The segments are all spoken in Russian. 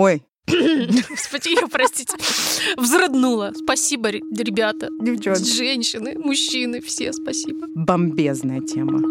Ой, Господи, простите, взрыднула. Спасибо, ре- ребята. девчонки. Женщины, мужчины, все спасибо. Бомбезная тема.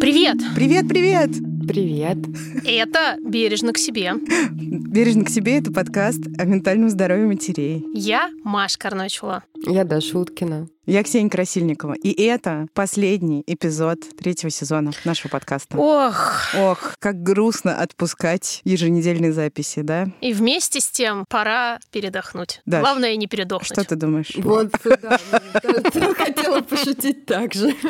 Привет! Привет, привет! Привет. Это «Бережно к себе». Бережно к себе это подкаст о ментальном здоровье матерей. Я Маша Карначула. Я Даша Уткина. Я Ксения Красильникова. И это последний эпизод третьего сезона нашего подкаста. Ох, Ох, как грустно отпускать еженедельные записи, да? и вместе с тем пора передохнуть. Даш, Главное не передохнуть. Что ты думаешь? Вот, да, хотела пошутить так же.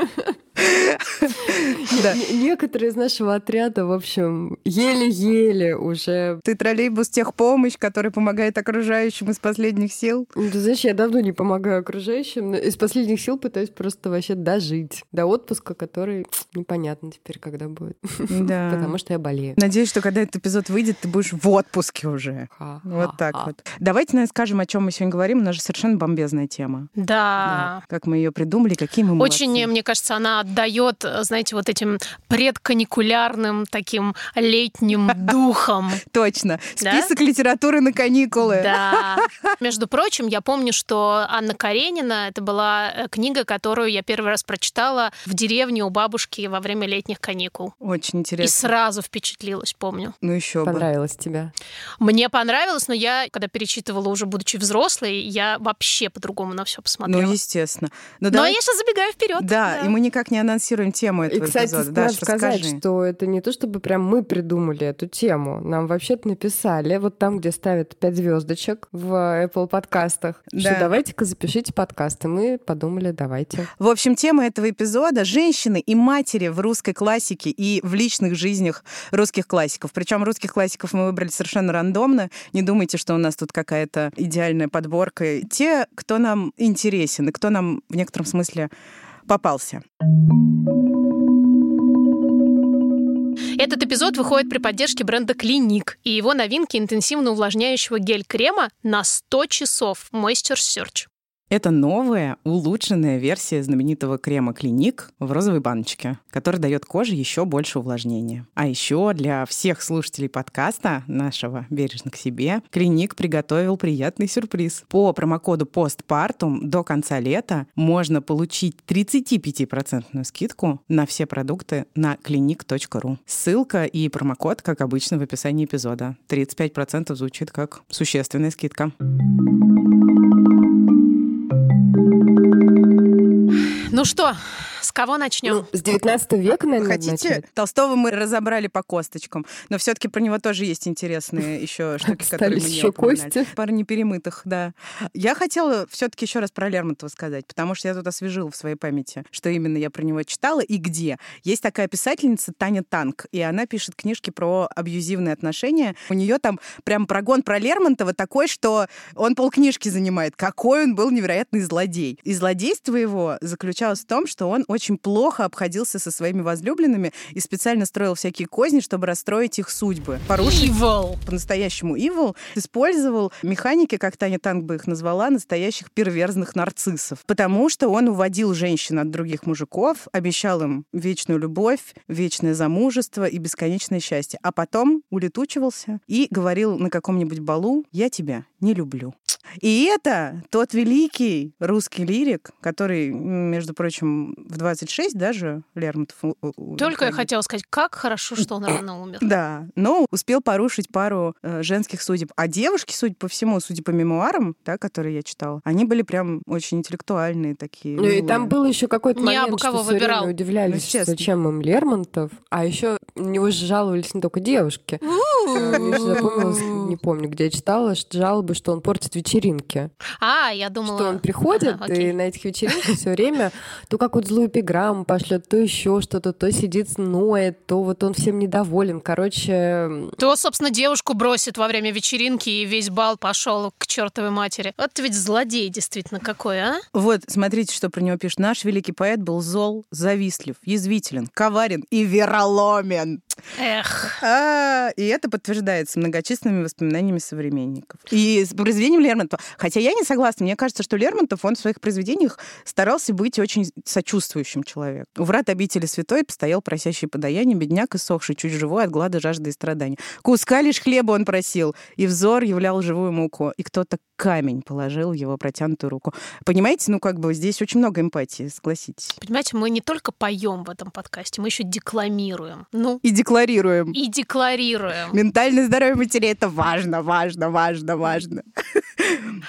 Да. Некоторые из нашего отряда, в общем, еле-еле уже... Ты троллейбус техпомощь, который помогает окружающим из последних сил. Ну, Ты знаешь, я давно не помогаю окружающим, но из последних сил пытаюсь просто вообще дожить до отпуска, который непонятно теперь, когда будет. Да. Потому что я болею. Надеюсь, что когда этот эпизод выйдет, ты будешь в отпуске уже. Вот так вот. Давайте, наверное, скажем, о чем мы сегодня говорим. У нас же совершенно бомбезная тема. Да. Как мы ее придумали, какие мы молодцы. Очень, мне кажется, она отдает, знаете, вот этим предканикулярным таким летним духом. Точно. Да? Список литературы на каникулы. Да. Между прочим, я помню, что Анна Каренина это была э, книга, которую я первый раз прочитала в деревне у бабушки во время летних каникул. Очень И интересно. сразу впечатлилась, помню. Ну еще бы. Понравилось тебе? Мне понравилось, но я, когда перечитывала уже будучи взрослой, я вообще по-другому на все посмотрела. Ну, естественно. Но, Но давай- я сейчас забегаю вперед. Да, и мы никак не анонсируем тему И, этого кстати, эпизода. Даш, сказать, расскажи. что это не то, чтобы прям мы придумали эту тему. Нам вообще-то написали, вот там, где ставят пять звездочек в Apple подкастах, Да. что давайте-ка запишите подкаст. И мы подумали, давайте. В общем, тема этого эпизода — женщины и матери в русской классике и в личных жизнях русских классиков. Причем русских классиков мы выбрали совершенно рандомно. Не думайте, что у нас тут какая-то идеальная подборка. Те, кто нам интересен и кто нам в некотором смысле попался. Этот эпизод выходит при поддержке бренда Клиник и его новинки интенсивно увлажняющего гель-крема на 100 часов Moisture Search. Это новая, улучшенная версия знаменитого крема Клиник в розовой баночке, который дает коже еще больше увлажнения. А еще для всех слушателей подкаста нашего «Бережно к себе» Клиник приготовил приятный сюрприз. По промокоду «Постпартум» до конца лета можно получить 35% скидку на все продукты на clinic.ru. Ссылка и промокод, как обычно, в описании эпизода. 35% звучит как существенная скидка. Ну что, с кого начнем? Ну, с 19 века, наверное, Хотите? начать. Толстого мы разобрали по косточкам, но все-таки про него тоже есть интересные еще штуки, которые не еще кости. Пара неперемытых, да. Я хотела все-таки еще раз про Лермонтова сказать, потому что я тут освежила в своей памяти, что именно я про него читала и где. Есть такая писательница Таня Танк, и она пишет книжки про абьюзивные отношения. У нее там прям прогон про Лермонтова такой, что он полкнижки занимает. Какой он был невероятный злодей. И злодейство его заключалось в том, что он очень плохо обходился со своими возлюбленными и специально строил всякие козни, чтобы расстроить их судьбы. Порушить Evil. по-настоящему evil, использовал механики, как Таня Танк бы их назвала, настоящих перверзных нарциссов. Потому что он уводил женщин от других мужиков, обещал им вечную любовь, вечное замужество и бесконечное счастье. А потом улетучивался и говорил на каком-нибудь балу «Я тебя не люблю». И это тот великий русский лирик, который, между прочим, в 26 даже Лермонтов... у- у- у- Только я хотела сказать, как хорошо, что он рано умер. Да, но успел порушить пару э, женских судеб. А девушки, судя по всему, судя по мемуарам, да, которые я читала, они были прям очень интеллектуальные такие. Ну и там был еще какой-то Не момент, абы кого что время выбирал. Ну, удивлялись, естественно. зачем им Лермонтов, а еще на него же жаловались не только девушки. Запомнилось, не помню, где я читала, что жалобы, что он портит вечеринки. А, я думала... Что он приходит и на этих вечеринках все время то какую-то злую эпиграмму пошлет, то еще что-то, то сидит, ноет, то вот он всем недоволен. Короче, То, собственно, девушку бросит во время вечеринки, и весь бал пошел к чертовой матери. Вот ведь злодей действительно какой, а? Вот, смотрите, что про него пишет. Наш великий поэт был зол, завистлив, язвителен, коварен и вероломен. Эх. А, и это подтверждается многочисленными воспоминаниями современников. И с произведением Лермонтова. Хотя я не согласна. Мне кажется, что Лермонтов, он в своих произведениях старался быть очень сочувствующим человеком. У врат обители святой постоял просящий подаяние, бедняк иссохший, чуть живой от глада, жажды и страдания. Куска лишь хлеба он просил, и взор являл живую муку. И кто-то камень положил в его протянутую руку. Понимаете, ну как бы здесь очень много эмпатии, согласитесь. Понимаете, мы не только поем в этом подкасте, мы еще декламируем. Ну, И декларируем. и декларируем. Ментальное здоровье матери это важно, важно, важно, важно.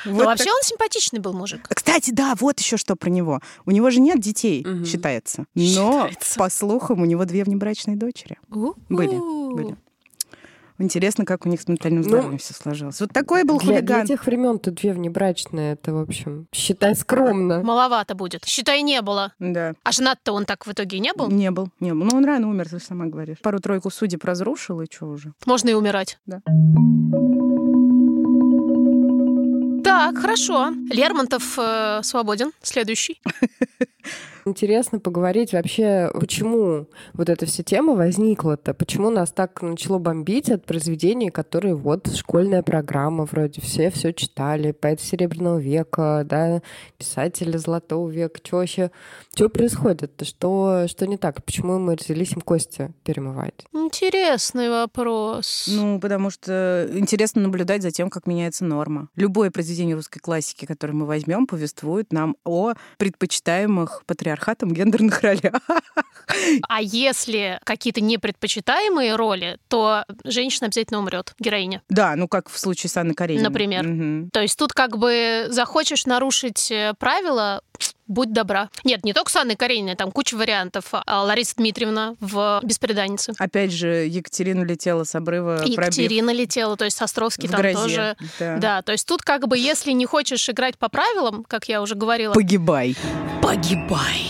Но Вот вообще он симпатичный был мужик. Кстати, да, вот еще что про него. У него же нет детей, Мгм. считается. Но, Считается. по слухам, у него две внебрачные дочери. Были, были. Интересно, как у них с ментальным Ну, здоровьем все сложилось. Вот такой был Для, для хулиган. тех времен тут две внебрачные, это, в общем, считай скромно. Маловато будет. Считай, не было. Да. А женат-то он так в итоге не был? Не был, не был. Ну, он рано умер, ты сама говоришь. Пару-тройку судеб разрушил, и что уже? Можно и умирать. Да. Так, хорошо. Лермонтов э, свободен. Следующий. Интересно поговорить вообще, почему вот эта вся тема возникла-то, почему нас так начало бомбить от произведений, которые вот школьная программа, вроде все все читали, поэт Серебряного века, да, писатели Золотого века, что вообще, что происходит-то, что, что не так, почему мы взялись им кости перемывать? Интересный вопрос. Ну, потому что интересно наблюдать за тем, как меняется норма. Любое произведение русской классики, которое мы возьмем, повествует нам о предпочитаемых патриархатом гендерных ролях. А если какие-то непредпочитаемые роли, то женщина обязательно умрет, героиня. Да, ну как в случае с Анной Карениной. Например. Мгм. То есть тут как бы захочешь нарушить э, правила, будь добра. Нет, не только с Анной Карениной, там куча вариантов. А Лариса Дмитриевна в «Беспреданнице». Опять же, Екатерина летела с обрыва, И пробив Екатерина летела, то есть Островский в там грозе. тоже. Да. Да, то есть тут как бы, если не хочешь играть по правилам, как я уже говорила, Погибай. погибай.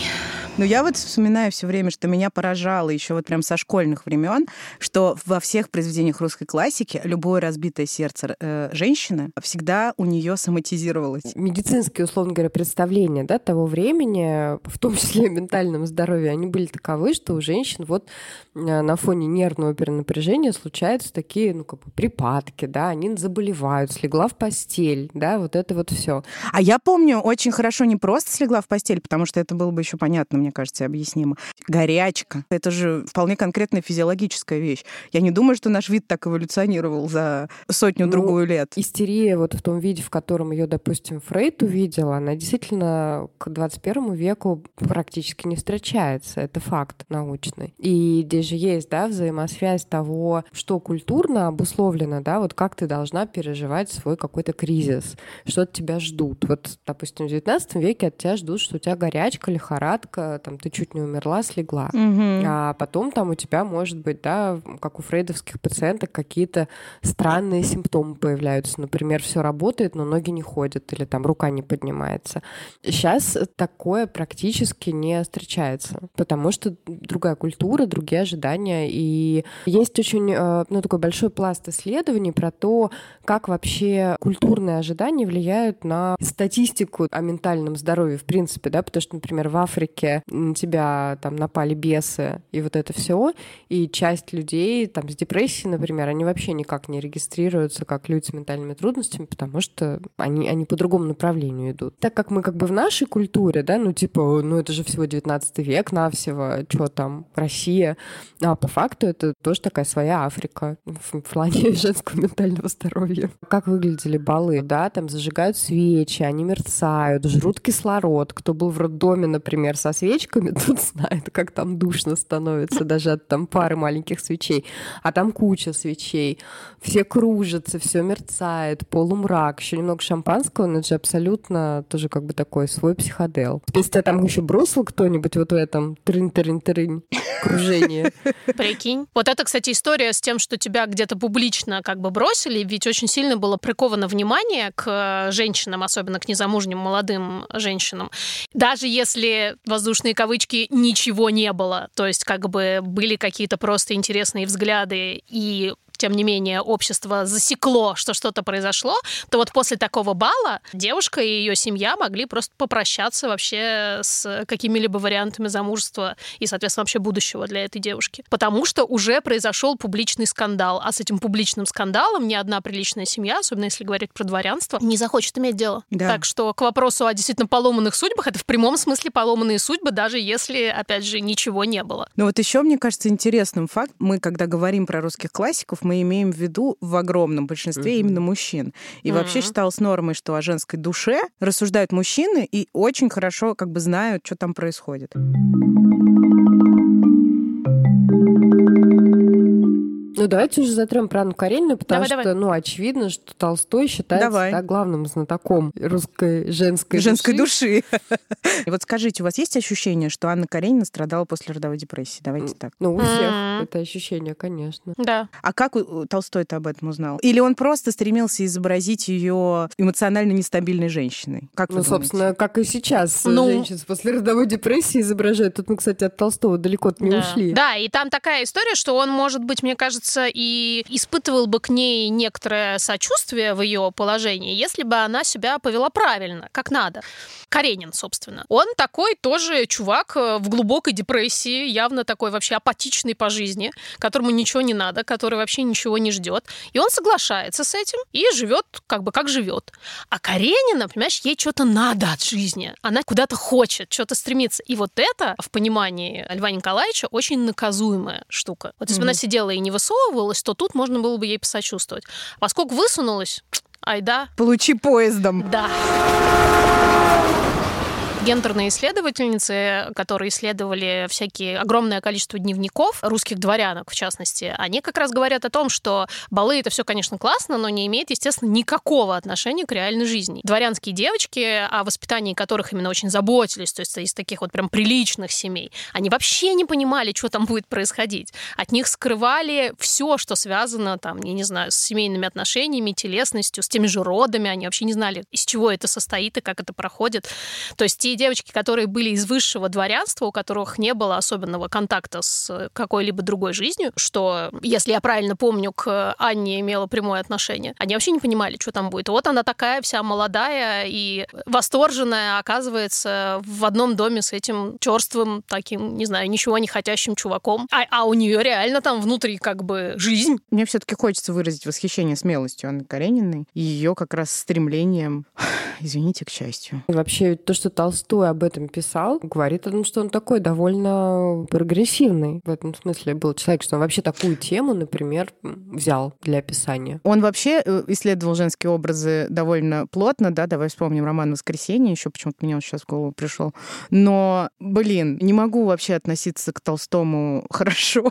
Но я вот вспоминаю все время, что меня поражало еще вот прям со школьных времен, что во всех произведениях русской классики любое разбитое сердце э, женщины всегда у нее соматизировалось. Медицинские, условно говоря, представления да, того времени, в том числе о ментальном здоровье, они были таковы, что у женщин вот э, на фоне нервного перенапряжения случаются такие, ну, как бы припадки, да, они заболевают, слегла в постель, да, вот это вот все. А я помню очень хорошо не просто слегла в постель, потому что это было бы еще понятно, мне кажется, объяснимо. Горячка. Это же вполне конкретная физиологическая вещь. Я не думаю, что наш вид так эволюционировал за сотню-другую лет. Истерия вот в том виде, в котором ее, допустим, Фрейд увидел, она действительно к 21 веку практически не встречается. Это факт научный. И здесь же есть, да, взаимосвязь того, что культурно обусловлено, да, вот как ты должна переживать свой какой-то кризис, что от тебя ждут. Вот, допустим, в 19 веке от тебя ждут, что у тебя горячка, лихорадка, там, ты чуть не умерла, слегла. Мгм. А потом там у тебя, может быть, да, как у фрейдовских пациенток, какие-то странные симптомы появляются. Например, все работает, но ноги не ходят, или там рука не поднимается. Сейчас такое практически не встречается, потому что другая культура, другие ожидания. И есть очень э, ну, такой большой пласт исследований про то, как вообще культурные ожидания влияют на статистику о ментальном здоровье в принципе, да, потому что, например, в Африке на тебя там напали бесы и вот это все, и часть людей там с депрессией, например, они вообще никак не регистрируются как люди с ментальными трудностями, потому что они, они по другому направлению идут. Так как мы как бы в нашей культуре, да, ну типа, ну это же всего 19 век навсего, что там, Россия, а по факту это тоже такая своя Африка в плане женского ментального здоровья. Как выглядели балы, да, там зажигают свечи, они мерцают, жрут кислород. Кто был в роддоме, например, со свечками, тот знает, как там душно становится даже от там пары маленьких свечей. А там куча свечей. Все кружатся, все мерцает, полумрак, еще немного шампанского, но это же абсолютно тоже как бы такой свой психодел. Если тебя там еще бросил кто-нибудь вот в этом трынь-трынь-трынь кружении, Прикинь. Вот это, кстати, история с тем, что тебя где-то публично как бы бросили, ведь очень сильно было приковано внимание к э, женщинам, особенно к незамужним молодым женщинам. Даже если, воздушные кавычки, ничего не было, то есть как бы были какие-то просто интересные взгляды и тем не менее, общество засекло, что что-то произошло, то вот после такого бала девушка и ее семья могли просто попрощаться вообще с какими-либо вариантами замужества и, соответственно, вообще будущего для этой девушки. Потому что уже произошел публичный скандал, а с этим публичным скандалом ни одна приличная семья, особенно если говорить про дворянство, не захочет иметь дело. Да. Так что к вопросу о действительно поломанных судьбах, это в прямом смысле поломанные судьбы, даже если, опять же, ничего не было. Ну вот еще, мне кажется, интересным факт, мы, когда говорим про русских классиков, мы имеем в виду в огромном большинстве угу. именно мужчин. И угу. вообще считалось нормой, что о женской душе рассуждают мужчины и очень хорошо как бы знают, что там происходит. Ну, давайте уже затрем про Анну Каренину, потому давай, что, давай. ну, очевидно, что Толстой считается давай. Да, главным знатоком русской женской, женской души. И вот скажите, у вас есть ощущение, что Анна Каренина страдала после родовой депрессии? Давайте так. Ну, у всех это ощущение, конечно. Да. А как Толстой-то об этом узнал? Или он просто стремился изобразить ее эмоционально нестабильной женщиной? Как ну, собственно, как и сейчас ну... женщин после родовой депрессии изображают. Тут мы, кстати, от Толстого далеко не да. ушли. Да, и там такая история, что он, может быть, мне кажется, кажется, и испытывал бы к ней некоторое сочувствие в ее положении, если бы она себя повела правильно, как надо. Каренин, собственно. Он такой тоже чувак э, в глубокой депрессии, явно такой вообще апатичный по жизни, которому ничего не надо, который вообще ничего не ждет. И он соглашается с этим и живет как бы как живет. А Каренина, понимаешь, ей что-то надо от жизни. Она куда-то хочет, что-то стремится. И вот это в понимании Льва Николаевича очень наказуемая штука. Вот если mm-hmm. бы она сидела и не высовывалась, высовывалась, то тут можно было бы ей посочувствовать. Поскольку высунулась, ай да. Получи поездом. Да гендерные исследовательницы, которые исследовали всякие огромное количество дневников русских дворянок, в частности, они как раз говорят о том, что балы это все, конечно, классно, но не имеет, естественно, никакого отношения к реальной жизни. Дворянские девочки, о воспитании которых именно очень заботились, то есть из таких вот прям приличных семей, они вообще не понимали, что там будет происходить. От них скрывали все, что связано, там, я не знаю, с семейными отношениями, телесностью, с теми же родами. Они вообще не знали, из чего это состоит и как это проходит. То есть те девочки, которые были из высшего дворянства, у которых не было особенного контакта с какой-либо другой жизнью, что, если я правильно помню, к Анне имела прямое отношение, они вообще не понимали, что там будет. вот она такая вся молодая и восторженная, оказывается, в одном доме с этим черствым таким, не знаю, ничего не хотящим чуваком. А, а у нее реально там внутри как бы жизнь. Мне все-таки хочется выразить восхищение смелостью Анны Карениной и ее как раз стремлением, извините, к счастью. Вообще, то, что Толстой Толстой об этом писал, говорит о том, что он такой довольно прогрессивный в этом смысле был человек, что он вообще такую тему, например, взял для описания. Он вообще э, исследовал женские образы довольно плотно, да, давай вспомним роман «Воскресенье», еще почему-то мне он сейчас в голову пришел. Но, блин, не могу вообще относиться к Толстому хорошо,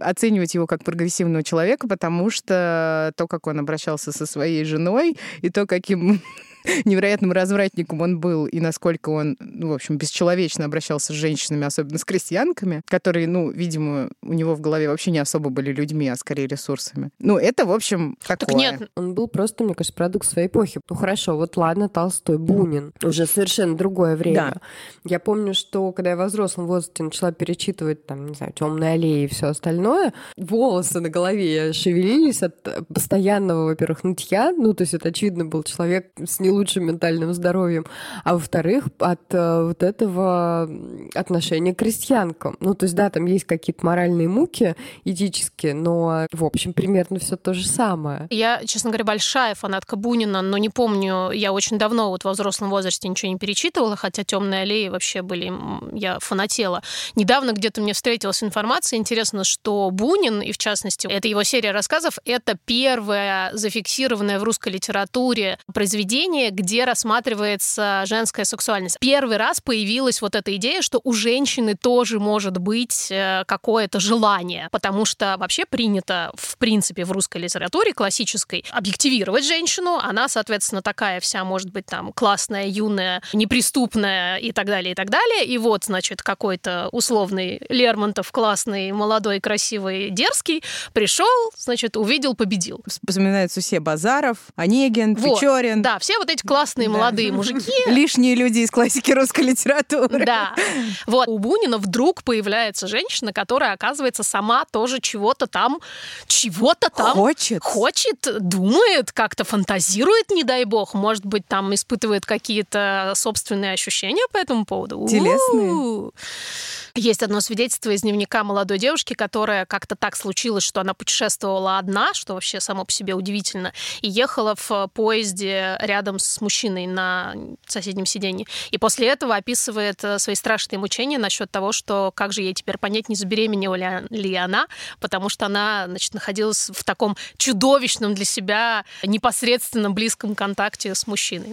оценивать его как прогрессивного человека, потому что то, как он обращался со своей женой, и то, каким невероятным развратником он был и насколько он, ну, в общем, бесчеловечно обращался с женщинами, особенно с крестьянками, которые, ну, видимо, у него в голове вообще не особо были людьми, а скорее ресурсами. Ну, это, в общем, такое. Так нет, он был просто, мне кажется, продукт своей эпохи. Ну, хорошо, вот ладно, Толстой, Бунин, уже совершенно другое время. Да. Я помню, что когда я в взрослом возрасте начала перечитывать, там, не знаю, темные аллеи и все остальное, волосы на голове шевелились от постоянного, во-первых, нытья, ну, то есть это, очевидно, был человек с не лучшим ментальным здоровьем, а во-вторых, от э, вот этого отношения к крестьянкам. Ну, то есть, да, там есть какие-то моральные муки этические, но, в общем, примерно все то же самое. Я, честно говоря, большая фанатка Бунина, но не помню, я очень давно вот во взрослом возрасте ничего не перечитывала, хотя темные аллеи вообще были, я фанатела. Недавно где-то мне встретилась информация, интересно, что Бунин, и в частности, это его серия рассказов, это первое зафиксированное в русской литературе произведение, где рассматривается женская сексуальность. Первый раз появилась вот эта идея, что у женщины тоже может быть э, какое-то желание, потому что вообще принято, в принципе, в русской литературе классической объективировать женщину. Она, соответственно, такая вся, может быть, там, классная, юная, неприступная и так далее, и так далее. И вот, значит, какой-то условный Лермонтов, классный, молодой, красивый дерзкий, пришел, значит, увидел, победил. Вспоминаются все Базаров, Онегин, вот, Печорин. Да, все вот эти классные молодые мужики. Лишние люди из классики русской литературы. Да. Вот. У Бунина вдруг появляется женщина, которая, оказывается, сама тоже чего-то там, чего-то там... Хочет. Хочет, думает, как-то фантазирует, не дай бог. Может быть, там испытывает какие-то собственные ощущения по этому поводу. Телесные. Есть одно свидетельство из дневника молодой девушки, которая как-то так случилось, что она путешествовала одна, что вообще само по себе удивительно, и ехала в поезде рядом с мужчиной на соседнем сиденье. И после этого описывает э, свои страшные мучения насчет того, что как же ей теперь понять, не забеременела ли она, потому что она значит, находилась в таком чудовищном для себя непосредственном близком контакте с мужчиной.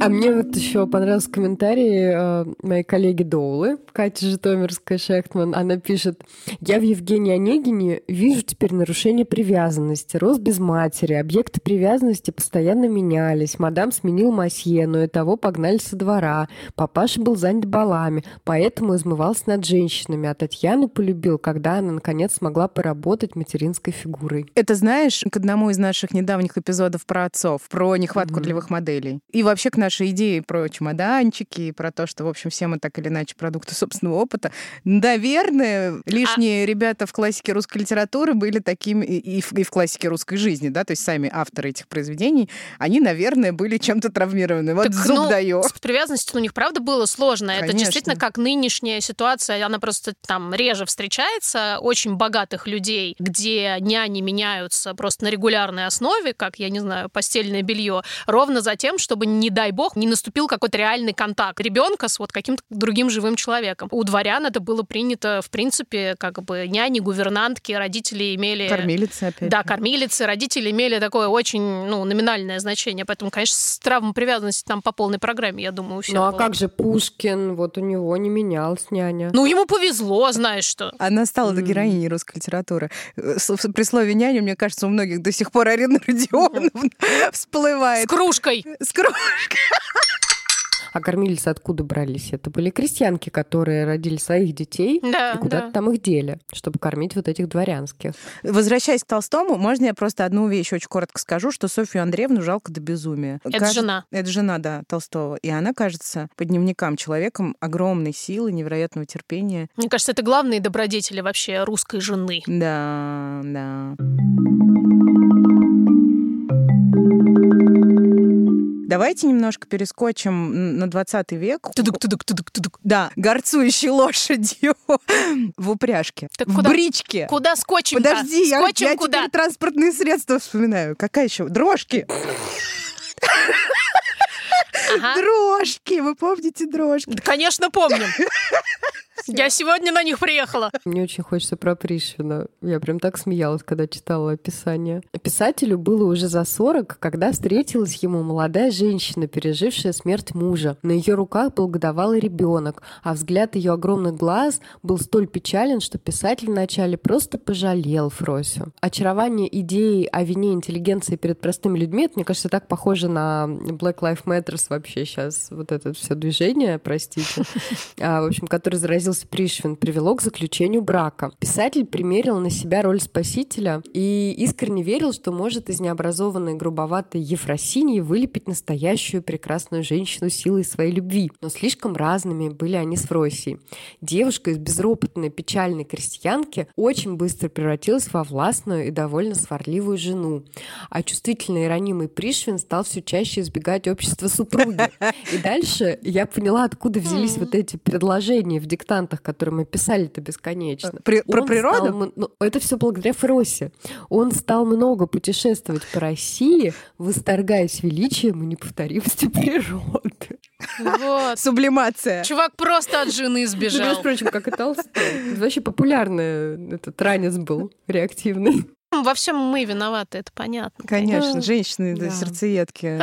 А мне вот еще понравился комментарий э, моей коллеги Доулы, Кати Житомирская Шехтман. Она пишет, я в Евгении Онегине вижу теперь нарушение привязанности, рост без матери, объекты привязанности постоянно менялись, мадам сменил масье, но и того погнали со двора, папаша был занят балами, поэтому измывался над женщинами, а Татьяну полюбил, когда она наконец смогла поработать материнской фигурой. Это знаешь, к одному из наших недавних эпизодов про отцов, про нехватку mm-hmm. ролевых моделей. И вообще к нашей идеи про чемоданчики, про то, что, в общем, все мы так или иначе продукты собственного опыта. Наверное, лишние а... ребята в классике русской литературы были такими и в, и в классике русской жизни, да, то есть сами авторы этих произведений, они, наверное, были чем-то травмированы. Вот так, зуб ну, даю. С привязанностью у них, правда, было сложно. Конечно. Это действительно как нынешняя ситуация, она просто там реже встречается, очень богатых людей, где няни меняются просто на регулярной основе, как, я не знаю, постельное белье, ровно за тем, чтобы, не дай бог, бог, не наступил какой-то реальный контакт ребенка с вот каким-то другим живым человеком. У дворян это было принято, в принципе, как бы няни, гувернантки, родители имели... Кормилицы, опять. Да, кормилицы, родители имели такое очень, ну, номинальное значение. Поэтому, конечно, с травмой привязанности там по полной программе, я думаю, у всех Ну, а было. как же Пушкин? Вот у него не менялась няня. Ну, ему повезло, знаешь что. Она стала mm. героиней русской литературы. При слове няня, мне кажется, у многих до сих пор Арина Родионовна всплывает. С кружкой. С кружкой. А кормилицы откуда брались? Это были крестьянки, которые родили своих детей да, и куда-то да. там их дели, чтобы кормить вот этих дворянских. Возвращаясь к Толстому, можно я просто одну вещь очень коротко скажу, что Софью Андреевну жалко до безумия. Это Кажется, жена. Это жена, да, Толстого. И она кажется по дневникам человеком огромной силы, невероятного терпения. Мне кажется, это главные добродетели вообще русской жены. Да, да. Давайте немножко перескочим на 20 век. Тудук, тудук, тудук, тудук. Да, горцующей лошадью в упряжке. Так в куда? бричке. Куда скотчем Подожди, я, я куда? теперь транспортные средства вспоминаю. Какая еще? Дрожки. Ага. Дрожки, вы помните дрожки? Да, конечно, помним. Я сегодня на них приехала. Мне очень хочется про Пришвина. Я прям так смеялась, когда читала описание. Писателю было уже за 40, когда встретилась ему молодая женщина, пережившая смерть мужа. На ее руках был годовалый ребенок, а взгляд ее огромных глаз был столь печален, что писатель вначале просто пожалел Фросю. Очарование идеи о вине интеллигенции перед простыми людьми, это, мне кажется, так похоже на Black Lives Matter вообще сейчас, вот это все движение, простите, а, в общем, который заразил родился Пришвин, привело к заключению брака. Писатель примерил на себя роль спасителя и искренне верил, что может из необразованной грубоватой Ефросиньи вылепить настоящую прекрасную женщину силой своей любви. Но слишком разными были они с Фросией. Девушка из безропотной печальной крестьянки очень быстро превратилась во властную и довольно сварливую жену. А чувствительный и ранимый Пришвин стал все чаще избегать общества супруги. И дальше я поняла, откуда взялись вот эти предложения в диктанте вариантах, которые мы писали-то бесконечно. При, про природу? Стал, ну, это все благодаря Фросе. Он стал много путешествовать по России, восторгаясь величием и неповторимостью природы. Вот. Сублимация. Чувак просто от жены сбежал. Ну, между прочим, как и Толстой. Это вообще популярный этот ранец был, реактивный. Во всем мы виноваты, это понятно. Конечно, да. женщины, да, сердцеедки,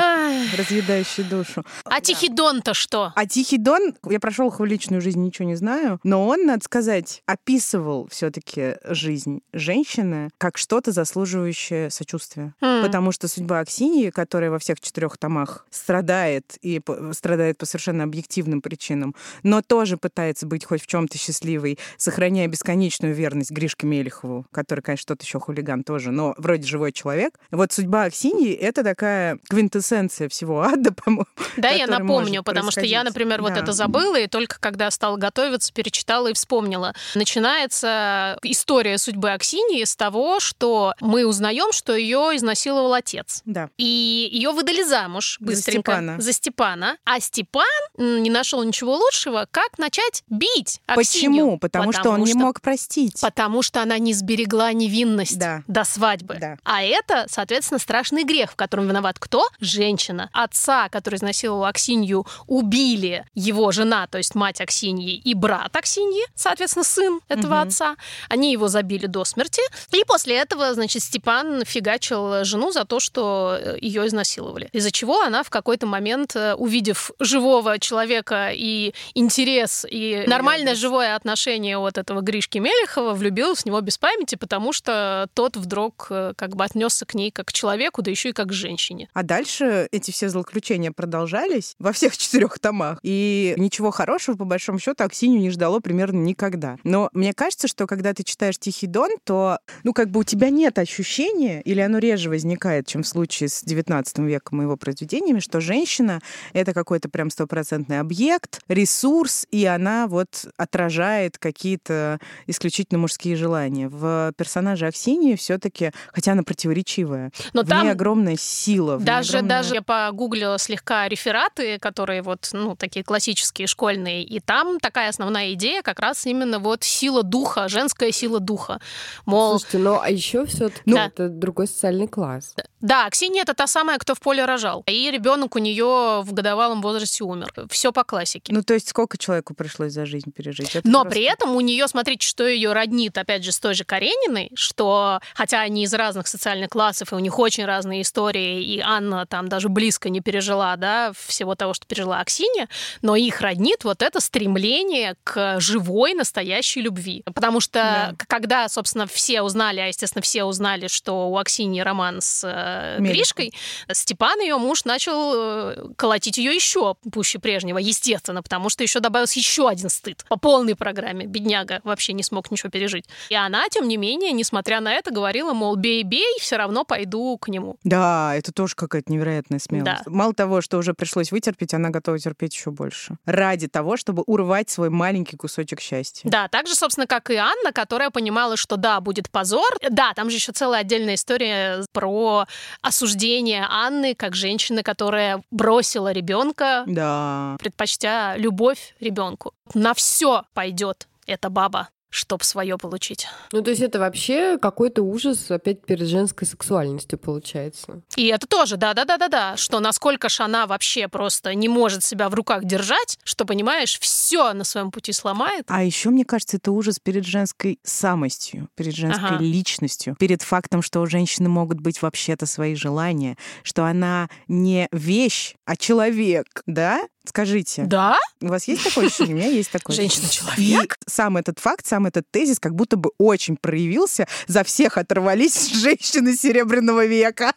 разъедающие душу. А Тихий Дон-то что? А Тихий Дон, я прошел его личную жизнь, ничего не знаю, но он, надо сказать, описывал все-таки жизнь женщины как что-то заслуживающее сочувствия. Mm. Потому что судьба Аксиньи, которая во всех четырех томах страдает и страдает по совершенно объективным причинам, но тоже пытается быть хоть в чем-то счастливой, сохраняя бесконечную верность Гришке Мелехову, который, конечно, тот еще хулиган тоже, но вроде живой человек. Вот судьба Аксиньи — это такая квинтэссенция всего ада, по-моему. Да, я напомню, потому что я, например, да. вот это забыла, и только когда стала готовиться, перечитала и вспомнила. Начинается история судьбы Аксиньи с того, что мы узнаем, что ее изнасиловал отец. Да. И ее выдали замуж быстренько. За Степана. За Степана. А Степан не нашел ничего лучшего, как начать бить Аксинью. Почему? Потому, потому что он что... не мог простить. Потому что она не сберегла невинность да. До свадьбы. Да. А это, соответственно, страшный грех, в котором виноват кто? Женщина. Отца, который изнасиловал Аксинью, убили его жена, то есть мать Аксиньи, и брат Аксиньи, соответственно, сын этого угу. отца. Они его забили до смерти. И после этого, значит, Степан фигачил жену за то, что э, ее изнасиловали. Из-за чего она в какой-то момент, э, увидев живого человека и интерес, и нормальное живое отношение от этого Гришки Мелехова, влюбилась в него без памяти, потому что тот вдруг э, как бы отнесся к ней как к человеку, да еще и как к женщине. А дальше эти все злоключения продолжались во всех четырех томах. И ничего хорошего, по большому счету, Аксинью не ждало примерно никогда. Но мне кажется, что когда ты читаешь «Тихий дон», то, ну, как бы у тебя нет ощущения, или оно реже возникает, чем в случае с XIX веком его произведениями, что женщина — это какой-то прям стопроцентный объект, ресурс, и она вот отражает какие-то исключительно мужские желания. В персонаже Аксинии все таки хотя она противоречивая, Но в там ней огромная сила. Даже, огромная... даже я погуглила слегка рефераты, которые вот, ну, такие классические, школьные, и там такая основная идея как раз именно вот сила духа, женская сила духа. Мол... Слушайте, ну а еще все-таки ну, это другой социальный класс. Да, Ксения это та самая, кто в поле рожал. И ребенок у нее в годовалом возрасте умер. Все по классике. Ну, то есть сколько человеку пришлось за жизнь пережить? Это Но просто... при этом у нее, смотрите, что ее роднит, опять же, с той же Карениной, что хотя они из разных социальных классов, и у них очень разные истории, и Анна там даже близко не пережила, да, всего того, что пережила Аксинья, но их роднит вот это стремление к живой, настоящей любви. Потому что да. когда, собственно, все узнали, а, естественно, все узнали, что у Аксиньи роман с э, Гришкой, Степан, ее муж, начал э, колотить ее еще пуще прежнего, естественно, потому что еще добавился еще один стыд по полной программе. Бедняга вообще не смог ничего пережить. И она, тем не менее, несмотря на это, говорила, мол, бей-бей, все равно пойду к нему. Да, это тоже какая-то невероятная смелость. Да. Мало того, что уже пришлось вытерпеть, она готова терпеть еще больше. Ради того, чтобы урвать свой маленький кусочек счастья. Да, так же, собственно, как и Анна, которая понимала, что да, будет позор. Да, там же еще целая отдельная история про осуждение Анны как женщины, которая бросила ребенка, да. предпочтя любовь ребенку. На все пойдет эта баба чтобы свое получить. Ну, то есть это вообще какой-то ужас опять перед женской сексуальностью получается. И это тоже, да-да-да-да-да, что насколько ж она вообще просто не может себя в руках держать, что, понимаешь, все на своем пути сломает. А еще, мне кажется, это ужас перед женской самостью, перед женской ага. личностью, перед фактом, что у женщины могут быть вообще-то свои желания, что она не вещь, а человек, да? Скажите. Да? У вас есть такое ощущение? У меня есть такое Женщина-человек? И сам этот факт, сам этот тезис как будто бы очень проявился. За всех оторвались женщины Серебряного века.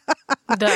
Да.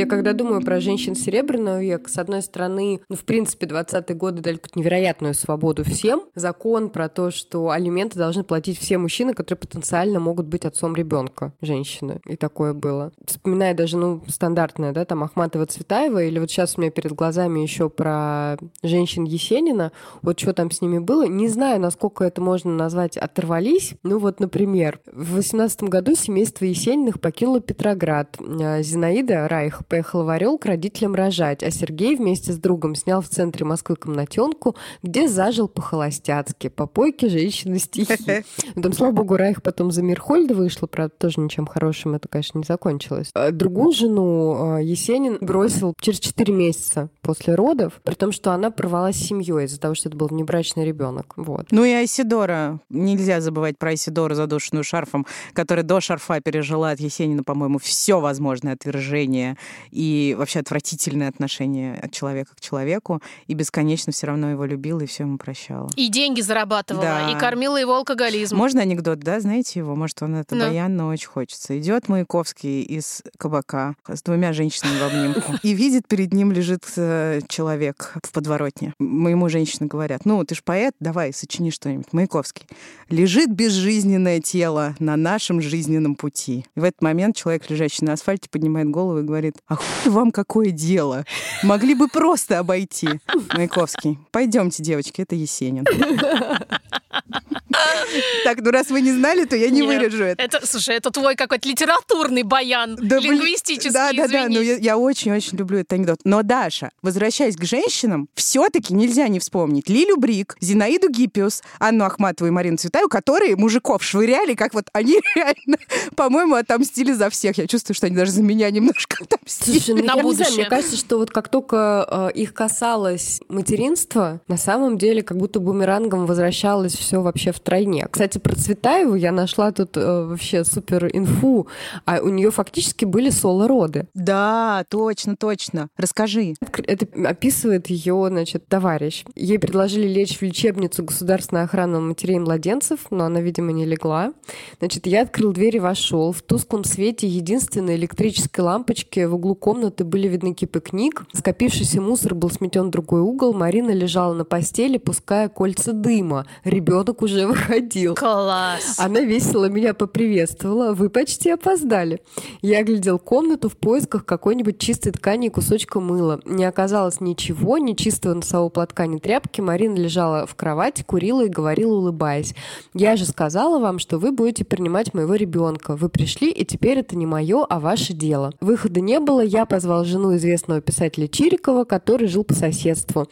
Я когда думаю про женщин Серебряного века, с одной стороны, ну, в принципе, 20-е годы дали невероятную свободу всем. Закон про то, что алименты должны платить все мужчины, которые потенциально могут быть отцом ребенка, женщины. И такое было. Вспоминая даже, ну, стандартное, да, там Ахматова Цветаева, или вот сейчас у меня перед глазами еще про женщин Есенина, вот что там с ними было, не знаю, насколько это можно назвать оторвались. Ну вот, например, в 18 году семейство Есениных покинуло Петроград. А Зинаида Райх поехала в Орел к родителям рожать, а Сергей вместе с другом снял в центре Москвы комнатенку, где зажил по-холостяцки, по попойки женщины стихи. Там, слава богу, Райх потом за Мирхольда вышла, правда, тоже ничем хорошим это, конечно, не закончилось. А другую жену а, Есенин бросил через 4 месяца после родов, при том, что она порвалась с семьей из-за того, что это был внебрачный ребенок. Вот. Ну и Айсидора. Нельзя забывать про Айсидору, задушенную шарфом, которая до шарфа пережила от Есенина, по-моему, все возможное отвержение и вообще отвратительное отношение от человека к человеку, и бесконечно все равно его любила и все ему прощала. И деньги зарабатывала, да. и кормила его алкоголизм. Можно анекдот, да? Знаете его? Может, он это да. баян, но очень хочется. Идет Маяковский из кабака с двумя женщинами в обнимку, и видит, перед ним лежит э, человек в подворотне. Моему женщины говорят, ну, ты ж поэт, давай, сочини что-нибудь. Маяковский. Лежит безжизненное тело на нашем жизненном пути. И в этот момент человек, лежащий на асфальте, поднимает голову и говорит, а хуй вам какое дело? Могли бы просто обойти. Маяковский. Пойдемте, девочки, это Есенин. Так, ну раз вы не знали, то я не вырежу это. это. Слушай, это твой какой-то литературный баян, да, лингвистический, Да, да, да, ну я очень-очень люблю этот анекдот. Но, Даша, возвращаясь к женщинам, все-таки нельзя не вспомнить Лилю Брик, Зинаиду Гиппиус, Анну Ахматову и Марину Цветаеву, которые мужиков швыряли, как вот они реально, по-моему, отомстили за всех. Я чувствую, что они даже за меня немножко отомстили. Слушай, ну, на я будущее. Не знаю, мне кажется, что вот как только э, их касалось материнства, на самом деле как будто бумерангом возвращалось все вообще в тройне. Кстати, про Цветаеву я нашла тут э, вообще супер инфу, а у нее фактически были соло-роды. Да, точно, точно. Расскажи. Это описывает ее, значит, товарищ. Ей предложили лечь в лечебницу государственной охраны матерей и младенцев, но она, видимо, не легла. Значит, я открыл дверь и вошел. В тусклом свете единственной электрической лампочки в углу комнаты были видны кипы книг. Скопившийся мусор был сметен в другой угол. Марина лежала на постели, пуская кольца дыма. Ребенок уже выходил. Класс! Она весело меня поприветствовала. Вы почти опоздали. Я глядел комнату в поисках какой-нибудь чистой ткани и кусочка мыла. Не оказалось ничего, ни чистого носового платка, ни тряпки. Марина лежала в кровати, курила и говорила, улыбаясь. Я же сказала вам, что вы будете принимать моего ребенка. Вы пришли, и теперь это не мое, а ваше дело. Выхода не было, я позвал жену известного писателя Чирикова, который жил по соседству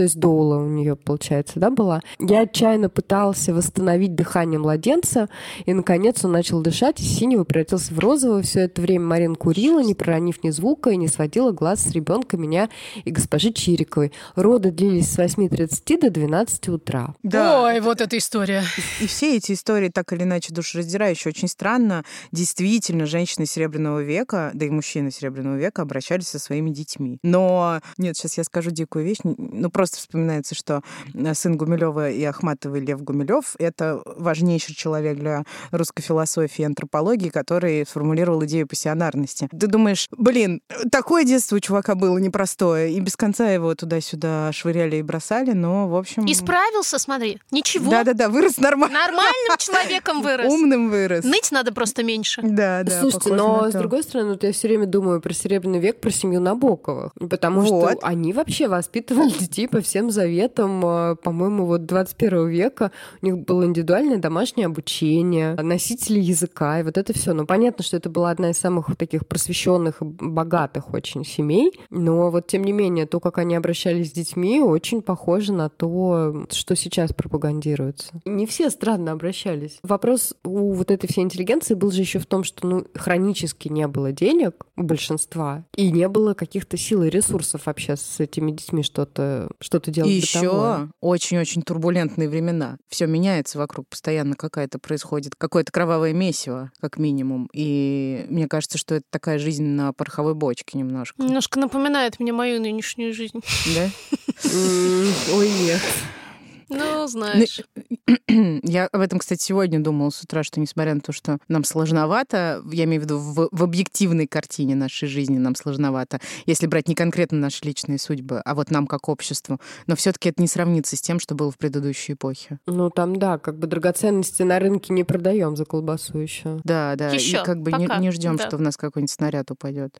то есть доула у нее, получается, да, была. Я отчаянно пытался восстановить дыхание младенца, и, наконец, он начал дышать, из синего превратился в розового. Все это время Марин курила, не проронив ни звука, и не сводила глаз с ребенка меня и госпожи Чириковой. Роды длились с 8.30 до 12 утра. Да. Ой, вот эта история. И, и все эти истории так или иначе душераздирающие. Очень странно. Действительно, женщины Серебряного века, да и мужчины Серебряного века обращались со своими детьми. Но, нет, сейчас я скажу дикую вещь, ну, просто вспоминается, что э, сын Гумилева и Ахматовой Лев Гумилев — это важнейший человек для русской философии и антропологии, который сформулировал идею пассионарности. Ты думаешь, блин, такое детство у чувака было непростое, и без конца его туда-сюда швыряли и бросали, но, в общем... И справился, смотри, ничего. Да-да-да, вырос нормально. Нормальным человеком вырос. Умным вырос. Ныть надо просто меньше. Да, да. Слушайте, но с другой стороны, вот я все время думаю про Серебряный век, про семью Набоковых, потому вот. что они вообще воспитывали детей по всем заветам, э, по-моему, вот 21 века у них было индивидуальное домашнее обучение, носители языка, и вот это все. Ну, понятно, что это была одна из самых таких просвещенных, богатых очень семей, но вот тем не менее, то, как они обращались с детьми, очень похоже на то, что сейчас пропагандируется. Не все странно обращались. Вопрос у вот этой всей интеллигенции был же еще в том, что ну, хронически не было денег у большинства, и не было каких-то сил и ресурсов вообще с этими детьми что-то что делать делать И еще очень-очень турбулентные времена. Все меняется вокруг, постоянно какая-то происходит, какое-то кровавое месиво, как минимум. И мне кажется, что это такая жизнь на пороховой бочке немножко. Немножко напоминает мне мою нынешнюю жизнь. Да? Ой, нет. Ну, знаешь. Я об этом, кстати, сегодня думала с утра, что несмотря на то, что нам сложновато, я имею в виду в, в объективной картине нашей жизни нам сложновато, если брать не конкретно наши личные судьбы, а вот нам как обществу, но все таки это не сравнится с тем, что было в предыдущей эпохе. Ну, там, да, как бы драгоценности на рынке не продаем за колбасу еще. Да, да, еще, и как бы пока. не, не ждем, да. что в нас какой-нибудь снаряд упадет.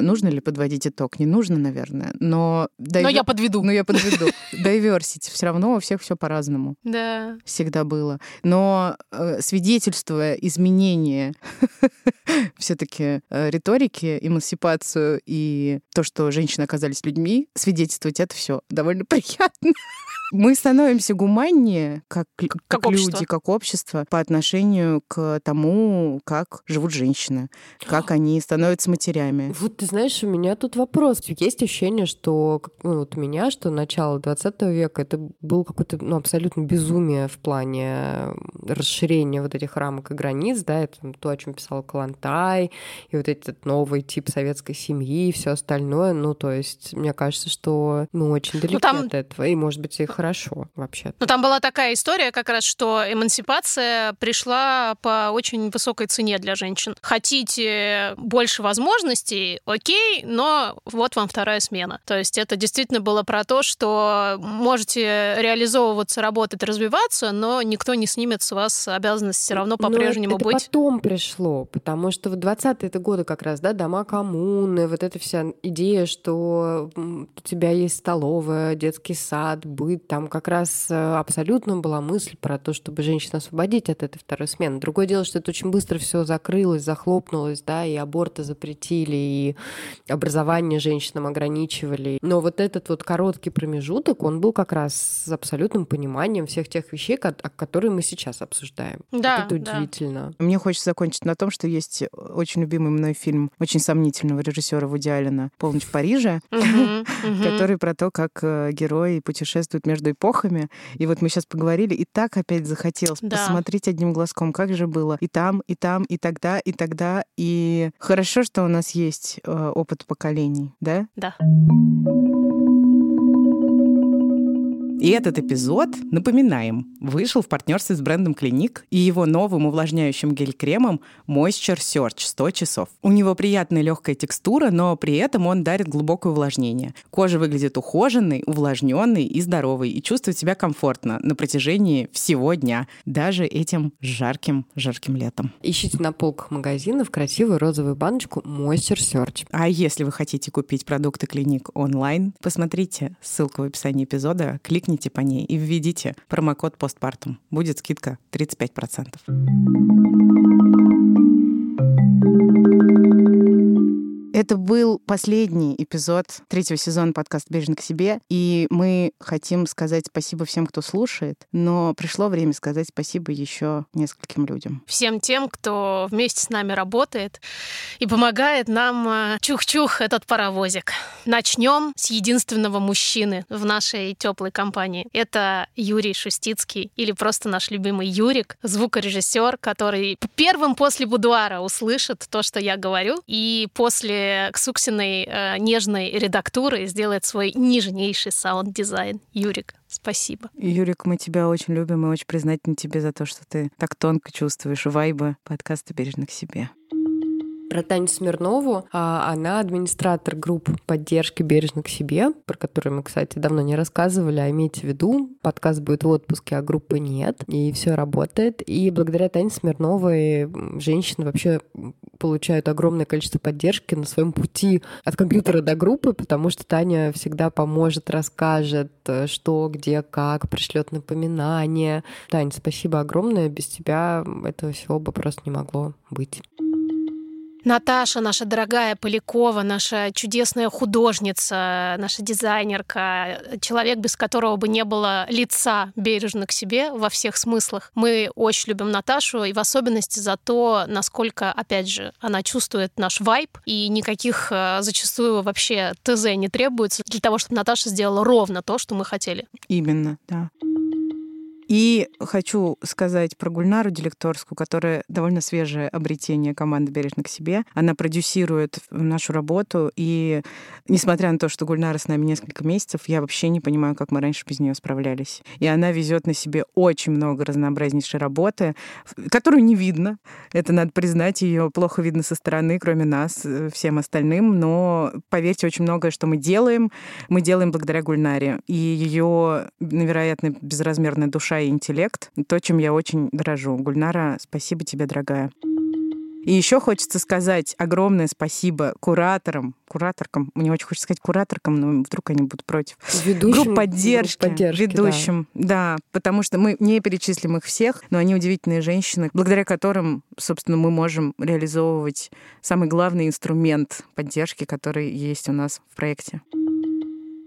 Нужно ли подводить итог? Не нужно, наверное. Но, дайвер... но я подведу. Но я подведу. Diversity. Все равно у всех все по-разному. Да. Всегда было. Но э, свидетельствуя изменения все-таки э, риторики, эмансипацию и то, что женщины оказались людьми, свидетельствовать это все довольно приятно. Мы становимся гуманнее, как, как, как люди, общество. как общество, по отношению к тому, как живут женщины, как они становятся матерями. Вот ты знаешь, у меня тут вопрос. Есть ощущение, что ну, вот у меня, что начало 20 века, это был какой-то ну, абсолютно безумие в плане расширения вот этих рамок и границ, да, это то, о чем писал Калантай, и вот этот новый тип советской семьи и все остальное. Ну, то есть, мне кажется, что ну, очень далеко ну, там... от этого. И, может быть, их хорошо вообще. Ну, там была такая история как раз, что эмансипация пришла по очень высокой цене для женщин. Хотите больше возможностей, окей, но вот вам вторая смена. То есть это действительно было про то, что можете реализовываться, работать, развиваться, но никто не снимет с вас обязанность все равно по-прежнему это быть. потом пришло, потому что в 20-е годы как раз, да, дома коммуны, вот эта вся идея, что у тебя есть столовая, детский сад, быт, там как раз э, абсолютно была мысль про то, чтобы женщин освободить от этой второй смены. Другое дело, что это очень быстро все закрылось, захлопнулось, да, и аборты запретили, и образование женщинам ограничивали. Но вот этот вот короткий промежуток, он был как раз с абсолютным пониманием всех тех вещей, которые мы сейчас обсуждаем. Да, это удивительно. Да. Мне хочется закончить на том, что есть очень любимый мной фильм очень сомнительного режиссера Вуди Аллена «Полночь в Париже», который про то, как э, герои путешествуют между эпохами. И вот мы сейчас поговорили, и так опять захотелось посмотреть одним глазком, как же было и там, и там, и тогда, и тогда. И хорошо, что у нас есть опыт поколений, да? Да. И этот эпизод, напоминаем, вышел в партнерстве с брендом Клиник и его новым увлажняющим гель-кремом Moisture Search 100 часов. У него приятная легкая текстура, но при этом он дарит глубокое увлажнение. Кожа выглядит ухоженной, увлажненной и здоровой, и чувствует себя комфортно на протяжении всего дня, даже этим жарким, жарким летом. Ищите на полках магазинов красивую розовую баночку Moisture Search. А если вы хотите купить продукты Клиник онлайн, посмотрите ссылку в описании эпизода, кликните кликните по ней и введите промокод постпартум. Будет скидка 35%. Это был последний эпизод третьего сезона подкаста «Бережно к себе», и мы хотим сказать спасибо всем, кто слушает, но пришло время сказать спасибо еще нескольким людям. Всем тем, кто вместе с нами работает и помогает нам э, чух-чух этот паровозик. Начнем с единственного мужчины в нашей теплой компании. Это Юрий Шустицкий, или просто наш любимый Юрик, звукорежиссер, который первым после будуара услышит то, что я говорю, и после к Ксуксиной э, нежной редактуры сделает свой нежнейший саунд-дизайн. Юрик, спасибо. Юрик, мы тебя очень любим и очень признательны тебе за то, что ты так тонко чувствуешь вайбы подкаста «Бережно к себе». Про Таню Смирнову. А, она администратор групп поддержки «Бережно к себе», про которую мы, кстати, давно не рассказывали, а имейте в виду, подкаст будет в отпуске, а группы нет, и все работает. И благодаря Тане Смирновой женщины вообще получают огромное количество поддержки на своем пути от компьютера до группы, потому что Таня всегда поможет, расскажет, что, где, как, пришлет напоминания. Таня, спасибо огромное. Без тебя этого всего бы просто не могло быть. Наташа, наша дорогая Полякова, наша чудесная художница, наша дизайнерка, человек, без которого бы не было лица бережно к себе во всех смыслах. Мы очень любим Наташу, и в особенности за то, насколько, опять же, она чувствует наш вайб, и никаких э, зачастую вообще ТЗ не требуется для того, чтобы Наташа сделала ровно то, что мы хотели. Именно, да. И хочу сказать про Гульнару Делекторскую, которая довольно свежее обретение команды «Бережно к себе». Она продюсирует нашу работу, и несмотря на то, что Гульнара с нами несколько месяцев, я вообще не понимаю, как мы раньше без нее справлялись. И она везет на себе очень много разнообразнейшей работы, которую не видно. Это надо признать, ее плохо видно со стороны, кроме нас, э, всем остальным. Но поверьте, очень многое, что мы делаем, мы делаем благодаря Гульнаре. И ее невероятно безразмерная душа и интеллект, то, чем я очень дорожу. Гульнара, спасибо тебе, дорогая. И еще хочется сказать огромное спасибо кураторам, кураторкам, мне очень хочется сказать кураторкам, но вдруг они будут против. Ведущим, групп поддержки, групп поддержки ведущим, да. да, потому что мы не перечислим их всех, но они удивительные женщины, благодаря которым, собственно, мы можем реализовывать самый главный инструмент поддержки, который есть у нас в проекте.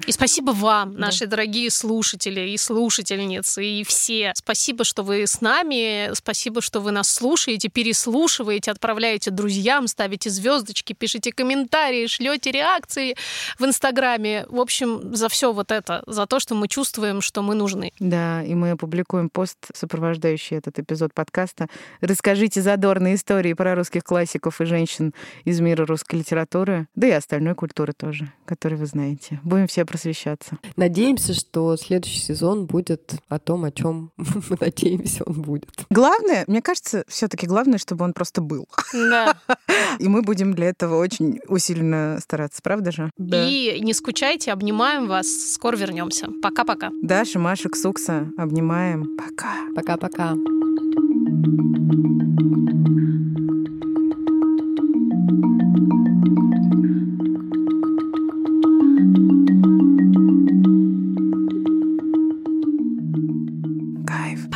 И спасибо вам, наши да. дорогие слушатели и слушательницы, и все. Спасибо, что вы с нами, спасибо, что вы нас слушаете, переслушиваете, отправляете друзьям, ставите звездочки, пишите комментарии, шлете реакции в Инстаграме. В общем, за все вот это, за то, что мы чувствуем, что мы нужны. Да, и мы опубликуем пост, сопровождающий этот эпизод подкаста. Расскажите задорные истории про русских классиков и женщин из мира русской литературы, да и остальной культуры тоже, которую вы знаете. Будем все просвещаться. Надеемся, что следующий сезон будет о том, о чем мы надеемся, он будет. Главное, мне кажется, все-таки главное, чтобы он просто был. Да. И мы будем для этого очень усиленно стараться, правда же? Да. И не скучайте, обнимаем вас. Скоро вернемся. Пока-пока. Даша, Маша, Ксукса, обнимаем. Пока. Пока-пока.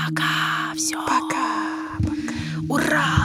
Пока. Все. Пока. Ура!